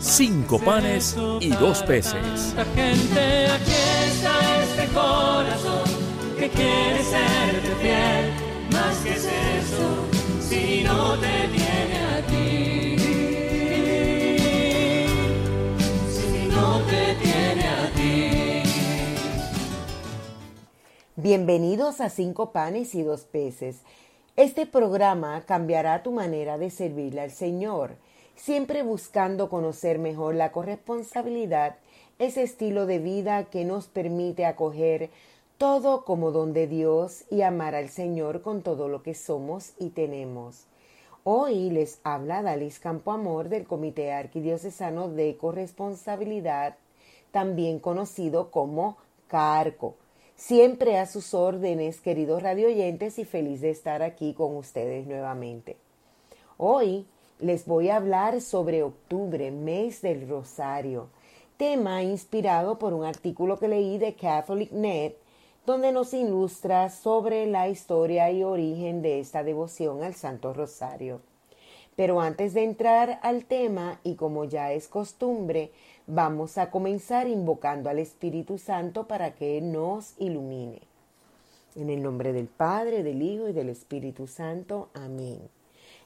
cinco panes y dos peces. Gente, aquí está este corazón que quiere serte fiel. Más que es eso, si no te tiene a ti. Si no te tiene a ti. Bienvenidos a Cinco Panes y Dos Peces. Este programa cambiará tu manera de servirle al Señor, siempre buscando conocer mejor la corresponsabilidad, ese estilo de vida que nos permite acoger todo como don de Dios y amar al Señor con todo lo que somos y tenemos. Hoy les habla Dalis Campoamor del Comité Arquidiocesano de Corresponsabilidad, también conocido como CARCO. Siempre a sus órdenes, queridos radioyentes, y feliz de estar aquí con ustedes nuevamente. Hoy les voy a hablar sobre octubre, mes del Rosario, tema inspirado por un artículo que leí de CatholicNet, donde nos ilustra sobre la historia y origen de esta devoción al Santo Rosario. Pero antes de entrar al tema, y como ya es costumbre, vamos a comenzar invocando al Espíritu Santo para que nos ilumine. En el nombre del Padre, del Hijo y del Espíritu Santo. Amén.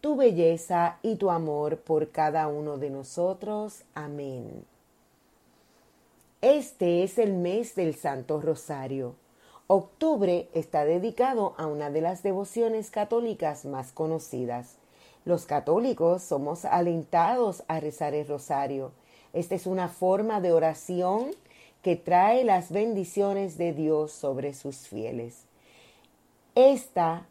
tu belleza y tu amor por cada uno de nosotros. Amén. Este es el mes del Santo Rosario. Octubre está dedicado a una de las devociones católicas más conocidas. Los católicos somos alentados a rezar el rosario. Esta es una forma de oración que trae las bendiciones de Dios sobre sus fieles. Esta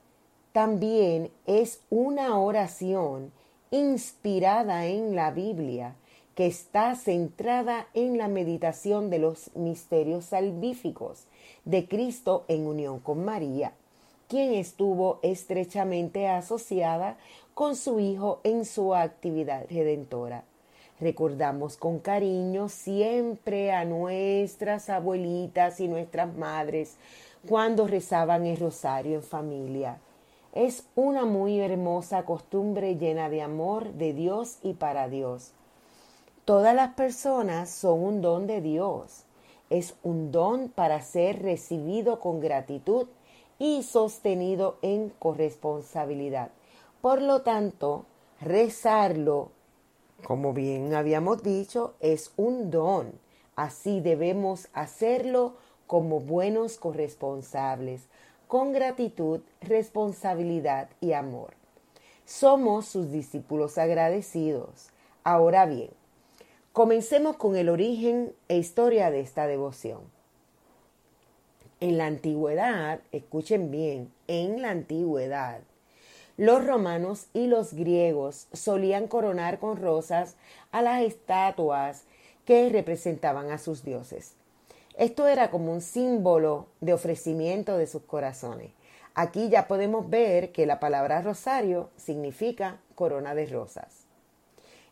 también es una oración inspirada en la Biblia que está centrada en la meditación de los misterios salvíficos de Cristo en unión con María, quien estuvo estrechamente asociada con su Hijo en su actividad redentora. Recordamos con cariño siempre a nuestras abuelitas y nuestras madres cuando rezaban el rosario en familia. Es una muy hermosa costumbre llena de amor de Dios y para Dios. Todas las personas son un don de Dios. Es un don para ser recibido con gratitud y sostenido en corresponsabilidad. Por lo tanto, rezarlo, como bien habíamos dicho, es un don. Así debemos hacerlo como buenos corresponsables, con gratitud, responsabilidad y amor. Somos sus discípulos agradecidos. Ahora bien, comencemos con el origen e historia de esta devoción. En la antigüedad, escuchen bien, en la antigüedad, los romanos y los griegos solían coronar con rosas a las estatuas que representaban a sus dioses. Esto era como un símbolo de ofrecimiento de sus corazones. Aquí ya podemos ver que la palabra rosario significa corona de rosas.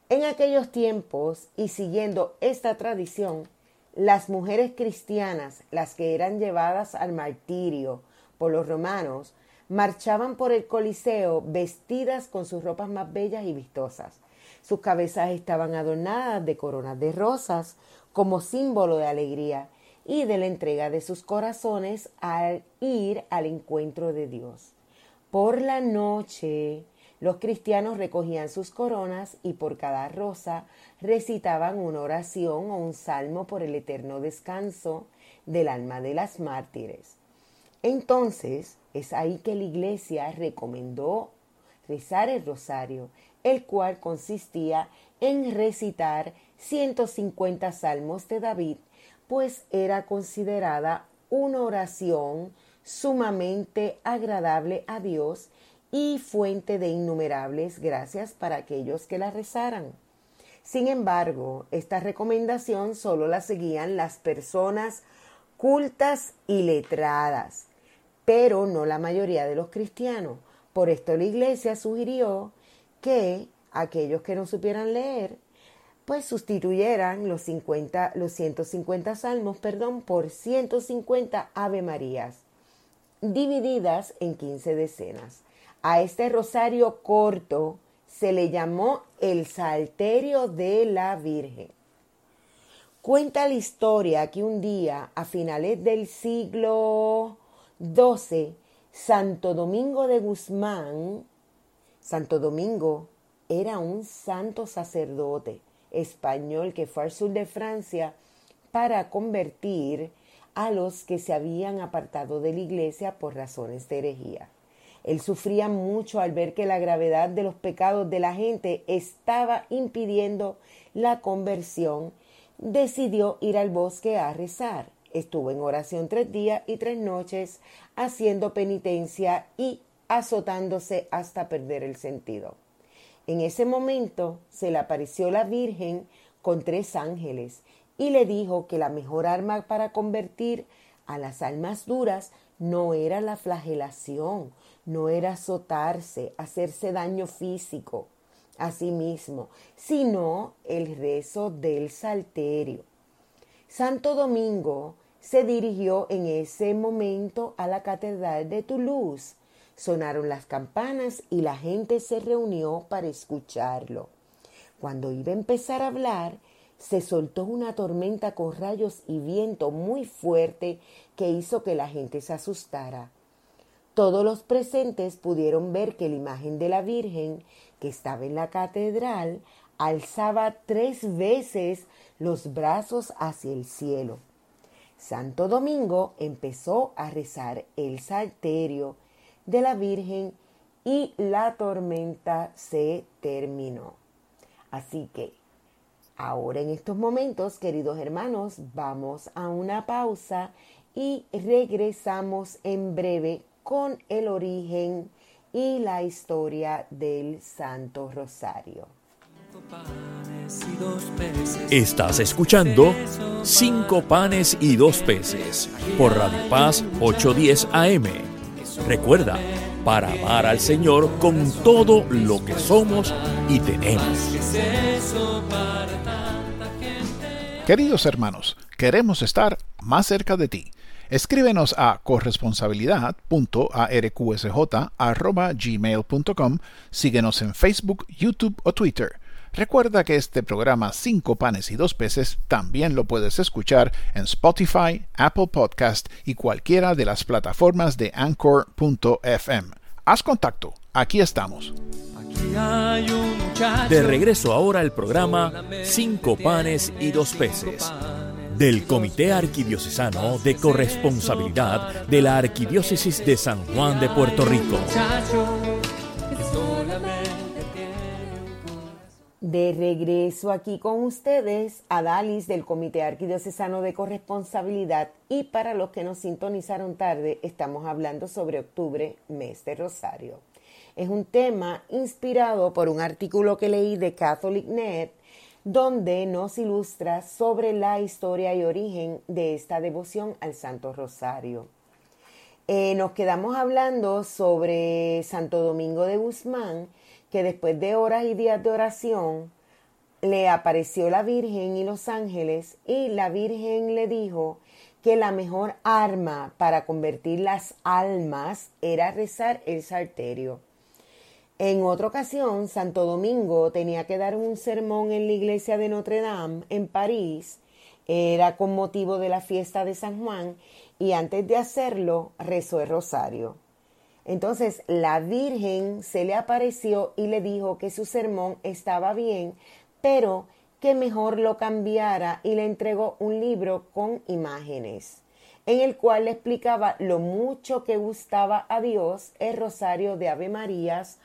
En aquellos tiempos y siguiendo esta tradición, las mujeres cristianas, las que eran llevadas al martirio por los romanos, marchaban por el Coliseo vestidas con sus ropas más bellas y vistosas. Sus cabezas estaban adornadas de coronas de rosas como símbolo de alegría y de la entrega de sus corazones al ir al encuentro de Dios. Por la noche Los cristianos recogían sus coronas y por cada rosa recitaban una oración o un salmo por el eterno descanso del alma de las mártires. Entonces es ahí que la iglesia recomendó rezar el rosario, el cual consistía en recitar 150 salmos de David, pues era considerada una oración sumamente agradable a Dios y fuente de innumerables gracias para aquellos que la rezaran. Sin embargo, esta recomendación solo la seguían las personas cultas y letradas, pero no la mayoría de los cristianos. Por esto la iglesia sugirió que aquellos que no supieran leer, pues sustituyeran los, 50, los 150 salmos perdón, por 150 Ave Marías, divididas en 15 decenas. A este rosario corto se le llamó el Salterio de la Virgen. Cuenta la historia que un día, a finales del siglo XII, Santo Domingo de Guzmán, Santo Domingo era un santo sacerdote español que fue al sur de Francia para convertir a los que se habían apartado de la iglesia por razones de herejía. Él sufría mucho al ver que la gravedad de los pecados de la gente estaba impidiendo la conversión. Decidió ir al bosque a rezar. Estuvo en oración tres días y tres noches, haciendo penitencia y azotándose hasta perder el sentido. En ese momento se le apareció la Virgen con tres ángeles y le dijo que la mejor arma para convertir a las almas duras no era la flagelación, no era azotarse, hacerse daño físico a sí mismo, sino el rezo del salterio. Santo Domingo se dirigió en ese momento a la catedral de Toulouse. Sonaron las campanas y la gente se reunió para escucharlo. Cuando iba a empezar a hablar, se soltó una tormenta con rayos y viento muy fuerte que hizo que la gente se asustara. Todos los presentes pudieron ver que la imagen de la Virgen, que estaba en la catedral, alzaba tres veces los brazos hacia el cielo. Santo Domingo empezó a rezar el salterio de la Virgen y la tormenta se terminó. Así que ahora en estos momentos, queridos hermanos, vamos a una pausa y regresamos en breve con el origen y la historia del Santo Rosario. Estás escuchando Cinco panes y dos peces por Radio Paz 810 AM. Recuerda, para amar al Señor con todo lo que somos y tenemos. Queridos hermanos, queremos estar más cerca de ti. Escríbenos a corresponsabilidad.arqsj.gmail.com, síguenos en Facebook, YouTube o Twitter. Recuerda que este programa Cinco panes y dos peces también lo puedes escuchar en Spotify, Apple Podcast y cualquiera de las plataformas de Anchor.fm. Haz contacto, aquí estamos. De regreso ahora al programa Cinco panes y dos peces del Comité Arquidiocesano de Corresponsabilidad de la Arquidiócesis de San Juan de Puerto Rico. De regreso aquí con ustedes, Adalis del Comité Arquidiocesano de Corresponsabilidad y para los que nos sintonizaron tarde, estamos hablando sobre octubre, mes de Rosario. Es un tema inspirado por un artículo que leí de CatholicNet donde nos ilustra sobre la historia y origen de esta devoción al Santo Rosario. Eh, nos quedamos hablando sobre Santo Domingo de Guzmán, que después de horas y días de oración le apareció la Virgen y los ángeles y la Virgen le dijo que la mejor arma para convertir las almas era rezar el salterio. En otra ocasión, Santo Domingo tenía que dar un sermón en la iglesia de Notre Dame, en París. Era con motivo de la fiesta de San Juan y antes de hacerlo rezó el rosario. Entonces la Virgen se le apareció y le dijo que su sermón estaba bien, pero que mejor lo cambiara y le entregó un libro con imágenes, en el cual le explicaba lo mucho que gustaba a Dios el rosario de Ave Marías,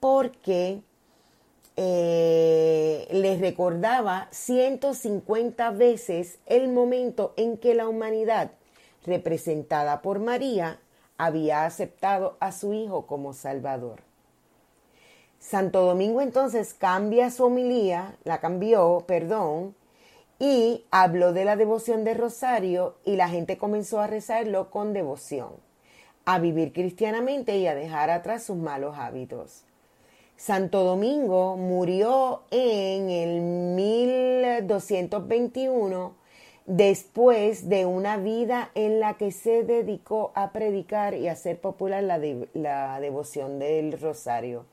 porque eh, le recordaba 150 veces el momento en que la humanidad, representada por María, había aceptado a su Hijo como Salvador. Santo Domingo entonces cambia su homilía, la cambió, perdón, y habló de la devoción de Rosario y la gente comenzó a rezarlo con devoción, a vivir cristianamente y a dejar atrás sus malos hábitos. Santo Domingo murió en el 1221 después de una vida en la que se dedicó a predicar y hacer popular la, la devoción del rosario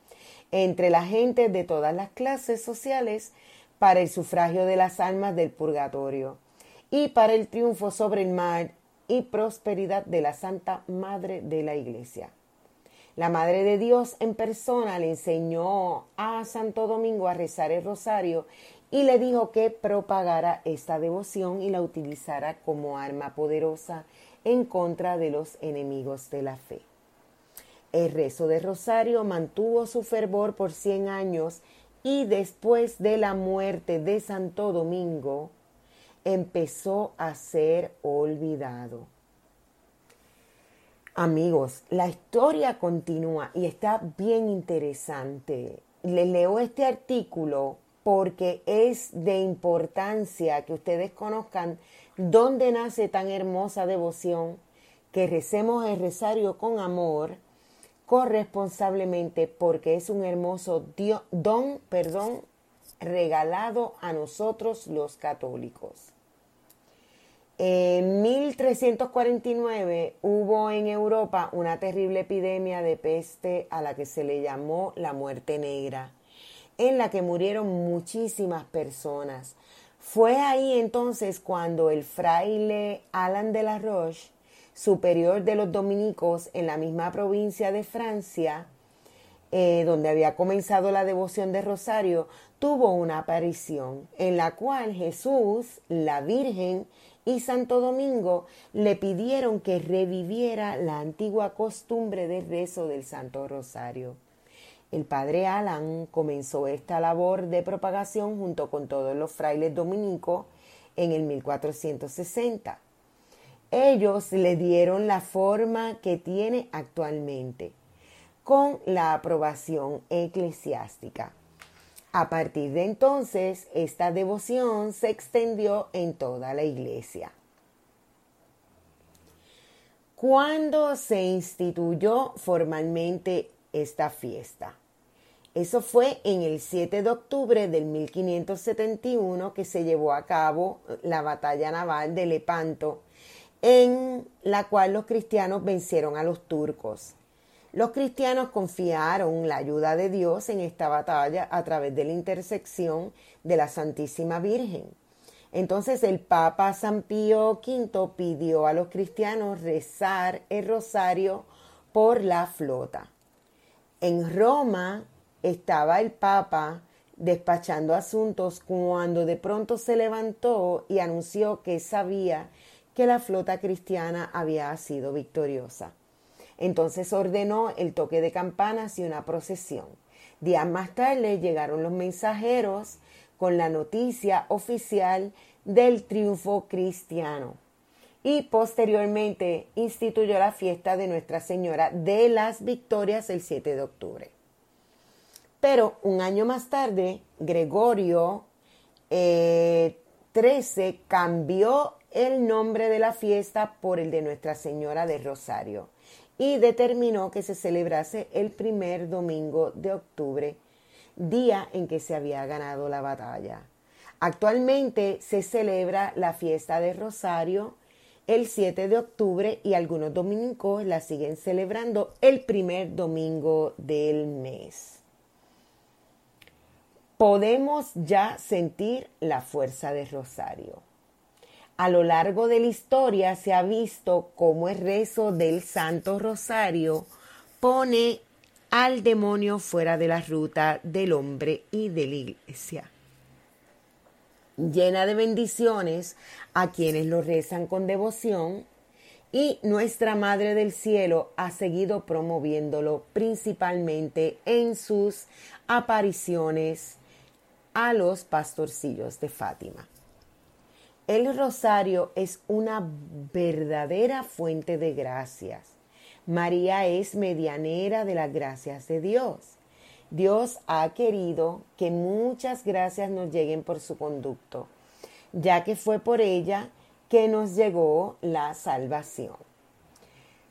entre la gente de todas las clases sociales para el sufragio de las almas del purgatorio y para el triunfo sobre el mal y prosperidad de la Santa Madre de la Iglesia. La Madre de Dios en persona le enseñó a Santo Domingo a rezar el rosario y le dijo que propagara esta devoción y la utilizara como arma poderosa en contra de los enemigos de la fe. El rezo de Rosario mantuvo su fervor por 100 años y después de la muerte de Santo Domingo empezó a ser olvidado. Amigos, la historia continúa y está bien interesante. Les leo este artículo porque es de importancia que ustedes conozcan dónde nace tan hermosa devoción, que recemos el rosario con amor corresponsablemente porque es un hermoso don, perdón, regalado a nosotros los católicos. En 1349 hubo en Europa una terrible epidemia de peste a la que se le llamó la muerte negra, en la que murieron muchísimas personas. Fue ahí entonces cuando el fraile Alan de la Roche superior de los dominicos en la misma provincia de Francia, eh, donde había comenzado la devoción de Rosario, tuvo una aparición en la cual Jesús, la Virgen y Santo Domingo le pidieron que reviviera la antigua costumbre del rezo del Santo Rosario. El padre Alan comenzó esta labor de propagación junto con todos los frailes dominicos en el 1460 ellos le dieron la forma que tiene actualmente, con la aprobación eclesiástica. A partir de entonces, esta devoción se extendió en toda la iglesia. ¿Cuándo se instituyó formalmente esta fiesta? Eso fue en el 7 de octubre del 1571 que se llevó a cabo la batalla naval de Lepanto en la cual los cristianos vencieron a los turcos. Los cristianos confiaron la ayuda de Dios en esta batalla a través de la intersección de la Santísima Virgen. Entonces el Papa San Pío V pidió a los cristianos rezar el rosario por la flota. En Roma estaba el Papa despachando asuntos cuando de pronto se levantó y anunció que sabía que la flota cristiana había sido victoriosa. Entonces ordenó el toque de campanas y una procesión. Días más tarde llegaron los mensajeros con la noticia oficial del triunfo cristiano y posteriormente instituyó la fiesta de Nuestra Señora de las Victorias el 7 de octubre. Pero un año más tarde, Gregorio eh, XIII cambió el nombre de la fiesta por el de Nuestra Señora de Rosario y determinó que se celebrase el primer domingo de octubre, día en que se había ganado la batalla. Actualmente se celebra la fiesta de Rosario el 7 de octubre y algunos dominicos la siguen celebrando el primer domingo del mes. Podemos ya sentir la fuerza de Rosario. A lo largo de la historia se ha visto cómo el rezo del Santo Rosario pone al demonio fuera de la ruta del hombre y de la iglesia. Llena de bendiciones a quienes lo rezan con devoción y nuestra Madre del Cielo ha seguido promoviéndolo principalmente en sus apariciones a los pastorcillos de Fátima. El rosario es una verdadera fuente de gracias. María es medianera de las gracias de Dios. Dios ha querido que muchas gracias nos lleguen por su conducto, ya que fue por ella que nos llegó la salvación.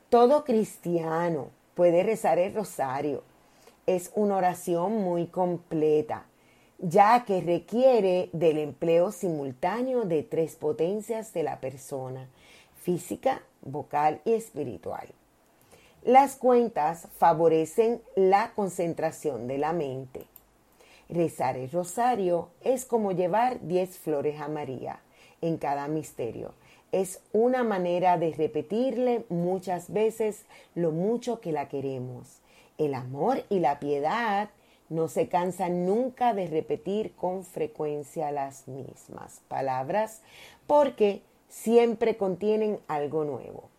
Todo cristiano puede rezar el rosario. Es una oración muy completa ya que requiere del empleo simultáneo de tres potencias de la persona, física, vocal y espiritual. Las cuentas favorecen la concentración de la mente. Rezar el rosario es como llevar diez flores a María en cada misterio. Es una manera de repetirle muchas veces lo mucho que la queremos. El amor y la piedad no se cansan nunca de repetir con frecuencia las mismas palabras porque siempre contienen algo nuevo.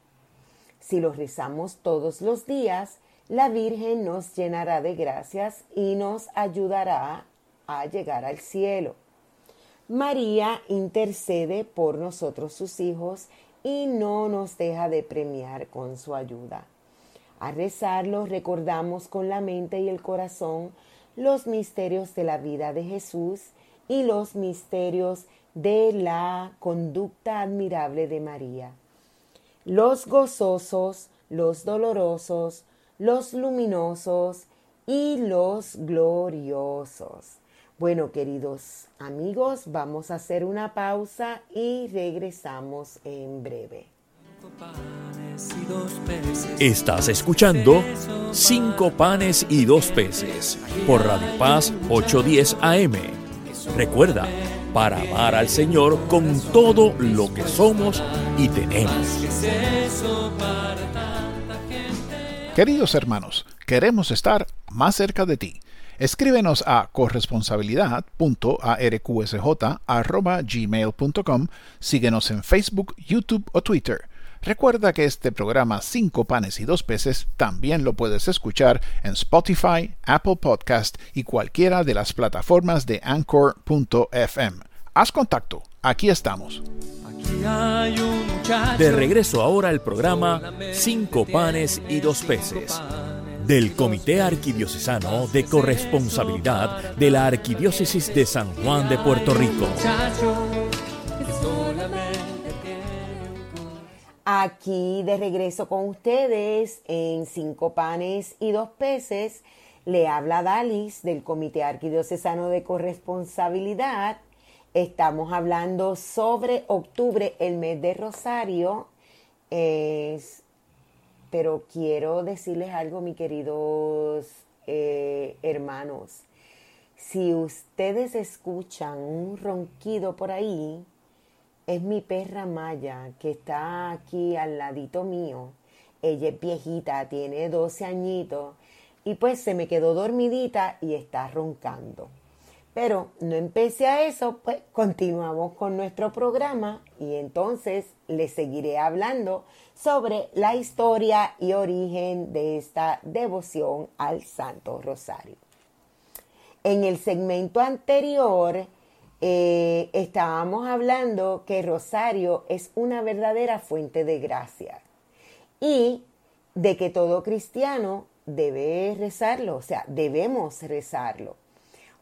Si los rezamos todos los días, la Virgen nos llenará de gracias y nos ayudará a llegar al cielo. María intercede por nosotros sus hijos y no nos deja de premiar con su ayuda. A rezarlo recordamos con la mente y el corazón los misterios de la vida de Jesús y los misterios de la conducta admirable de María. Los gozosos, los dolorosos, los luminosos y los gloriosos. Bueno, queridos amigos, vamos a hacer una pausa y regresamos en breve. Estás escuchando Cinco panes y dos peces por Radio Paz 810 AM. Recuerda, para amar al Señor con todo lo que somos y tenemos. Queridos hermanos, queremos estar más cerca de ti. Escríbenos a corresponsabilidad.arqsj.gmail.com, síguenos en Facebook, YouTube o Twitter. Recuerda que este programa Cinco panes y dos peces también lo puedes escuchar en Spotify, Apple Podcast y cualquiera de las plataformas de Anchor.fm. Haz contacto, aquí estamos. De regreso ahora al programa Cinco panes y dos peces del Comité Arquidiocesano de Corresponsabilidad de la Arquidiócesis de San Juan de Puerto Rico. Aquí de regreso con ustedes en Cinco Panes y Dos Peces, le habla Dalis del Comité Arquidiocesano de Corresponsabilidad. Estamos hablando sobre octubre, el mes de Rosario. pero quiero decirles algo, mis queridos eh, hermanos. Si ustedes escuchan un ronquido por ahí, es mi perra Maya, que está aquí al ladito mío. Ella es viejita, tiene 12 añitos y pues se me quedó dormidita y está roncando. Pero no empecé a eso, pues continuamos con nuestro programa y entonces les seguiré hablando sobre la historia y origen de esta devoción al Santo Rosario. En el segmento anterior eh, estábamos hablando que Rosario es una verdadera fuente de gracia y de que todo cristiano debe rezarlo, o sea, debemos rezarlo,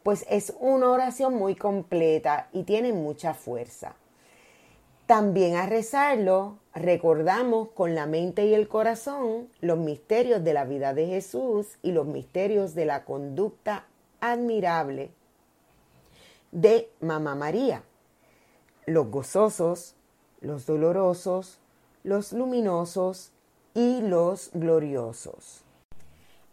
pues es una oración muy completa y tiene mucha fuerza. También a rezarlo recordamos con la mente y el corazón los misterios de la vida de Jesús y los misterios de la conducta admirable de Mamá María. Los gozosos, los dolorosos, los luminosos y los gloriosos.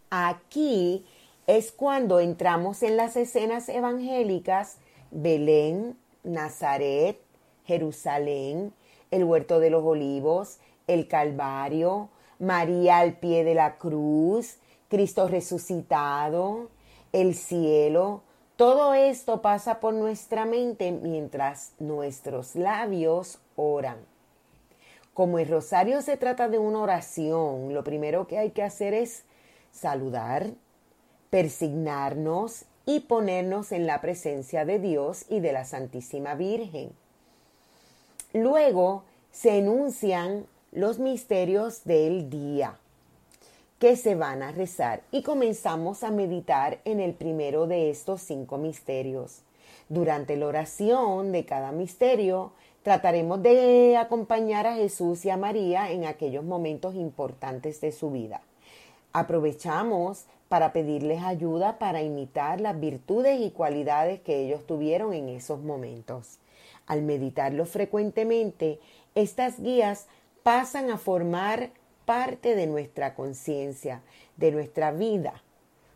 Aquí es cuando entramos en las escenas evangélicas Belén, Nazaret, Jerusalén, el huerto de los olivos, el Calvario, María al pie de la cruz, Cristo resucitado, el cielo, todo esto pasa por nuestra mente mientras nuestros labios oran. Como el rosario se trata de una oración, lo primero que hay que hacer es saludar, persignarnos y ponernos en la presencia de Dios y de la Santísima Virgen. Luego se enuncian los misterios del día que se van a rezar y comenzamos a meditar en el primero de estos cinco misterios. Durante la oración de cada misterio trataremos de acompañar a Jesús y a María en aquellos momentos importantes de su vida. Aprovechamos para pedirles ayuda para imitar las virtudes y cualidades que ellos tuvieron en esos momentos. Al meditarlo frecuentemente, estas guías pasan a formar parte de nuestra conciencia, de nuestra vida.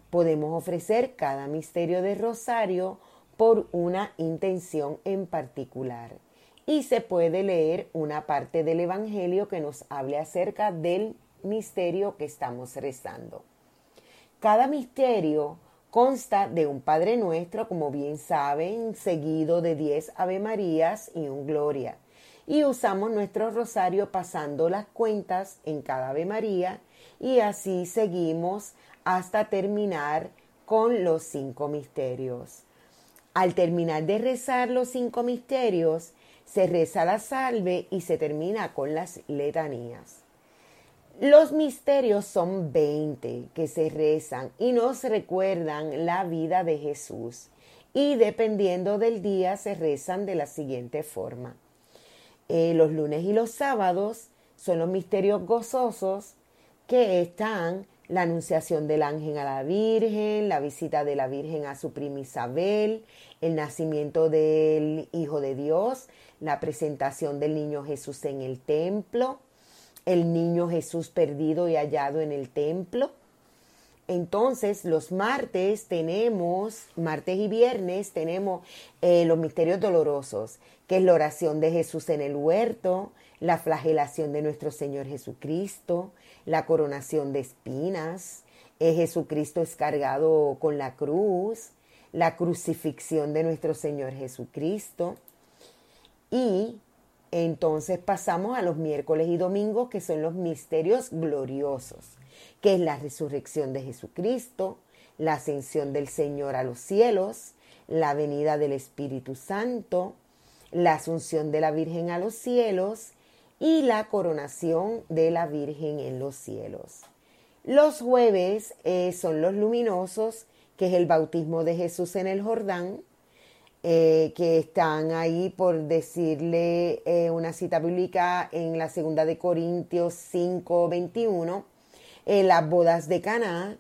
Podemos ofrecer cada misterio de rosario por una intención en particular. Y se puede leer una parte del Evangelio que nos hable acerca del misterio que estamos rezando. Cada misterio consta de un Padre Nuestro, como bien saben, seguido de diez Ave Marías y un Gloria y usamos nuestro rosario pasando las cuentas en cada Ave María y así seguimos hasta terminar con los cinco misterios. Al terminar de rezar los cinco misterios, se reza la salve y se termina con las letanías. Los misterios son 20 que se rezan y nos recuerdan la vida de Jesús y dependiendo del día se rezan de la siguiente forma. Eh, los lunes y los sábados son los misterios gozosos que están la anunciación del ángel a la Virgen, la visita de la Virgen a su prima Isabel, el nacimiento del Hijo de Dios, la presentación del niño Jesús en el templo, el niño Jesús perdido y hallado en el templo. Entonces, los martes tenemos, martes y viernes tenemos eh, los misterios dolorosos, que es la oración de Jesús en el huerto, la flagelación de nuestro Señor Jesucristo, la coronación de espinas, eh, Jesucristo es cargado con la cruz, la crucifixión de nuestro Señor Jesucristo. Y entonces pasamos a los miércoles y domingos, que son los misterios gloriosos, que es la resurrección de Jesucristo, la ascensión del Señor a los cielos, la venida del Espíritu Santo, la asunción de la Virgen a los cielos y la coronación de la Virgen en los cielos. Los jueves eh, son los luminosos, que es el bautismo de Jesús en el Jordán, eh, que están ahí por decirle eh, una cita bíblica en la segunda de Corintios 5, 21, las bodas de Caná,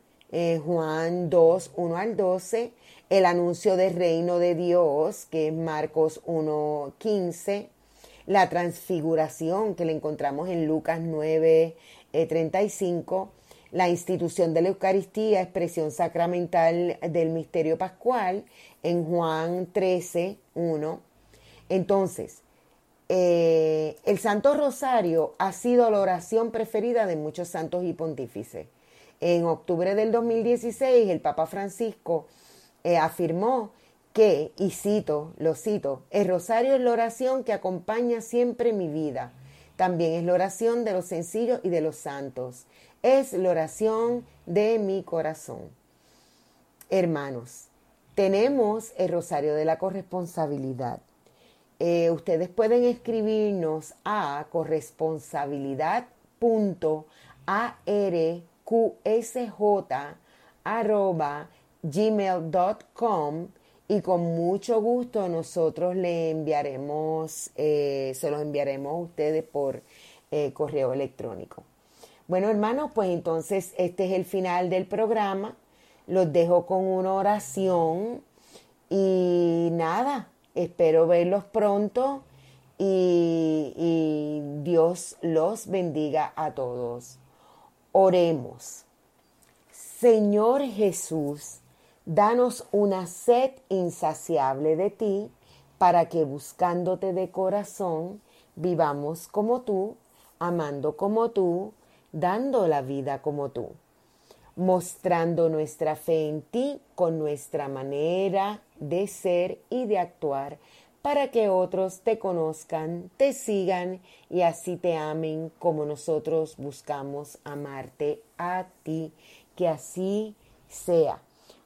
Juan 2, 1 al 12, el anuncio del reino de Dios, que es Marcos 1.15, la transfiguración que le encontramos en Lucas 9.35, eh, la institución de la Eucaristía, expresión sacramental del misterio pascual, en Juan 13.1. Entonces, eh, el Santo Rosario ha sido la oración preferida de muchos santos y pontífices. En octubre del 2016, el Papa Francisco eh, afirmó que, y cito, lo cito, el rosario es la oración que acompaña siempre mi vida. También es la oración de los sencillos y de los santos. Es la oración de mi corazón. Hermanos, tenemos el rosario de la corresponsabilidad. Eh, ustedes pueden escribirnos a corresponsabilidad.arqsj gmail.com y con mucho gusto nosotros le enviaremos, eh, se los enviaremos a ustedes por eh, correo electrónico. Bueno, hermanos, pues entonces este es el final del programa. Los dejo con una oración y nada, espero verlos pronto y, Dios los bendiga a todos. Oremos. Señor Jesús, Danos una sed insaciable de ti, para que buscándote de corazón, vivamos como tú, amando como tú, dando la vida como tú. Mostrando nuestra fe en ti con nuestra manera de ser y de actuar para que otros te conozcan, te sigan y así te amen como nosotros buscamos amarte a ti. Que así sea.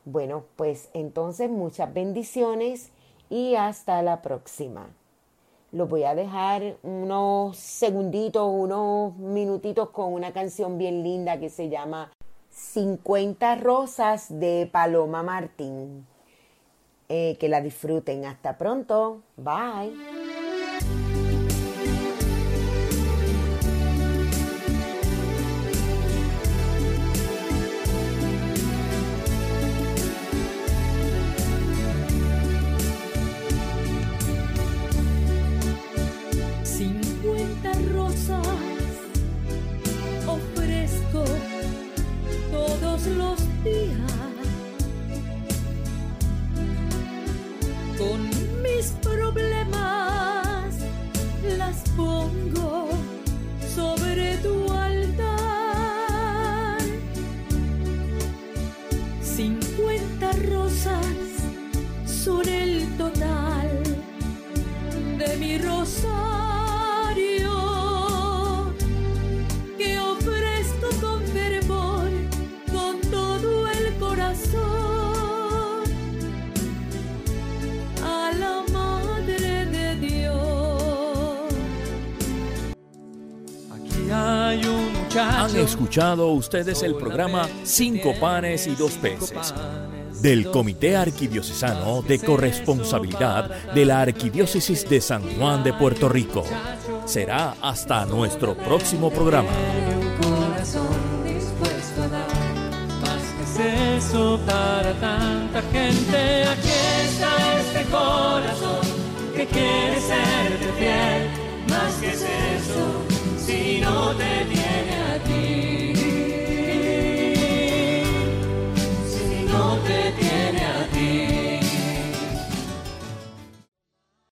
Bueno, pues entonces muchas bendiciones y hasta la próxima. Lo voy a dejar unos segunditos, unos minutitos con una canción bien linda que se llama 50 Rosas de Paloma Martín. Eh, que la disfruten. Hasta pronto. Bye. Han escuchado ustedes el programa Cinco panes y dos peces del Comité Arquidiocesano de Corresponsabilidad de la Arquidiócesis de San Juan de Puerto Rico. Será hasta nuestro próximo programa. eso para tanta gente. Aquí está este corazón que quiere serte fiel, más que es eso si no te tiene a ti.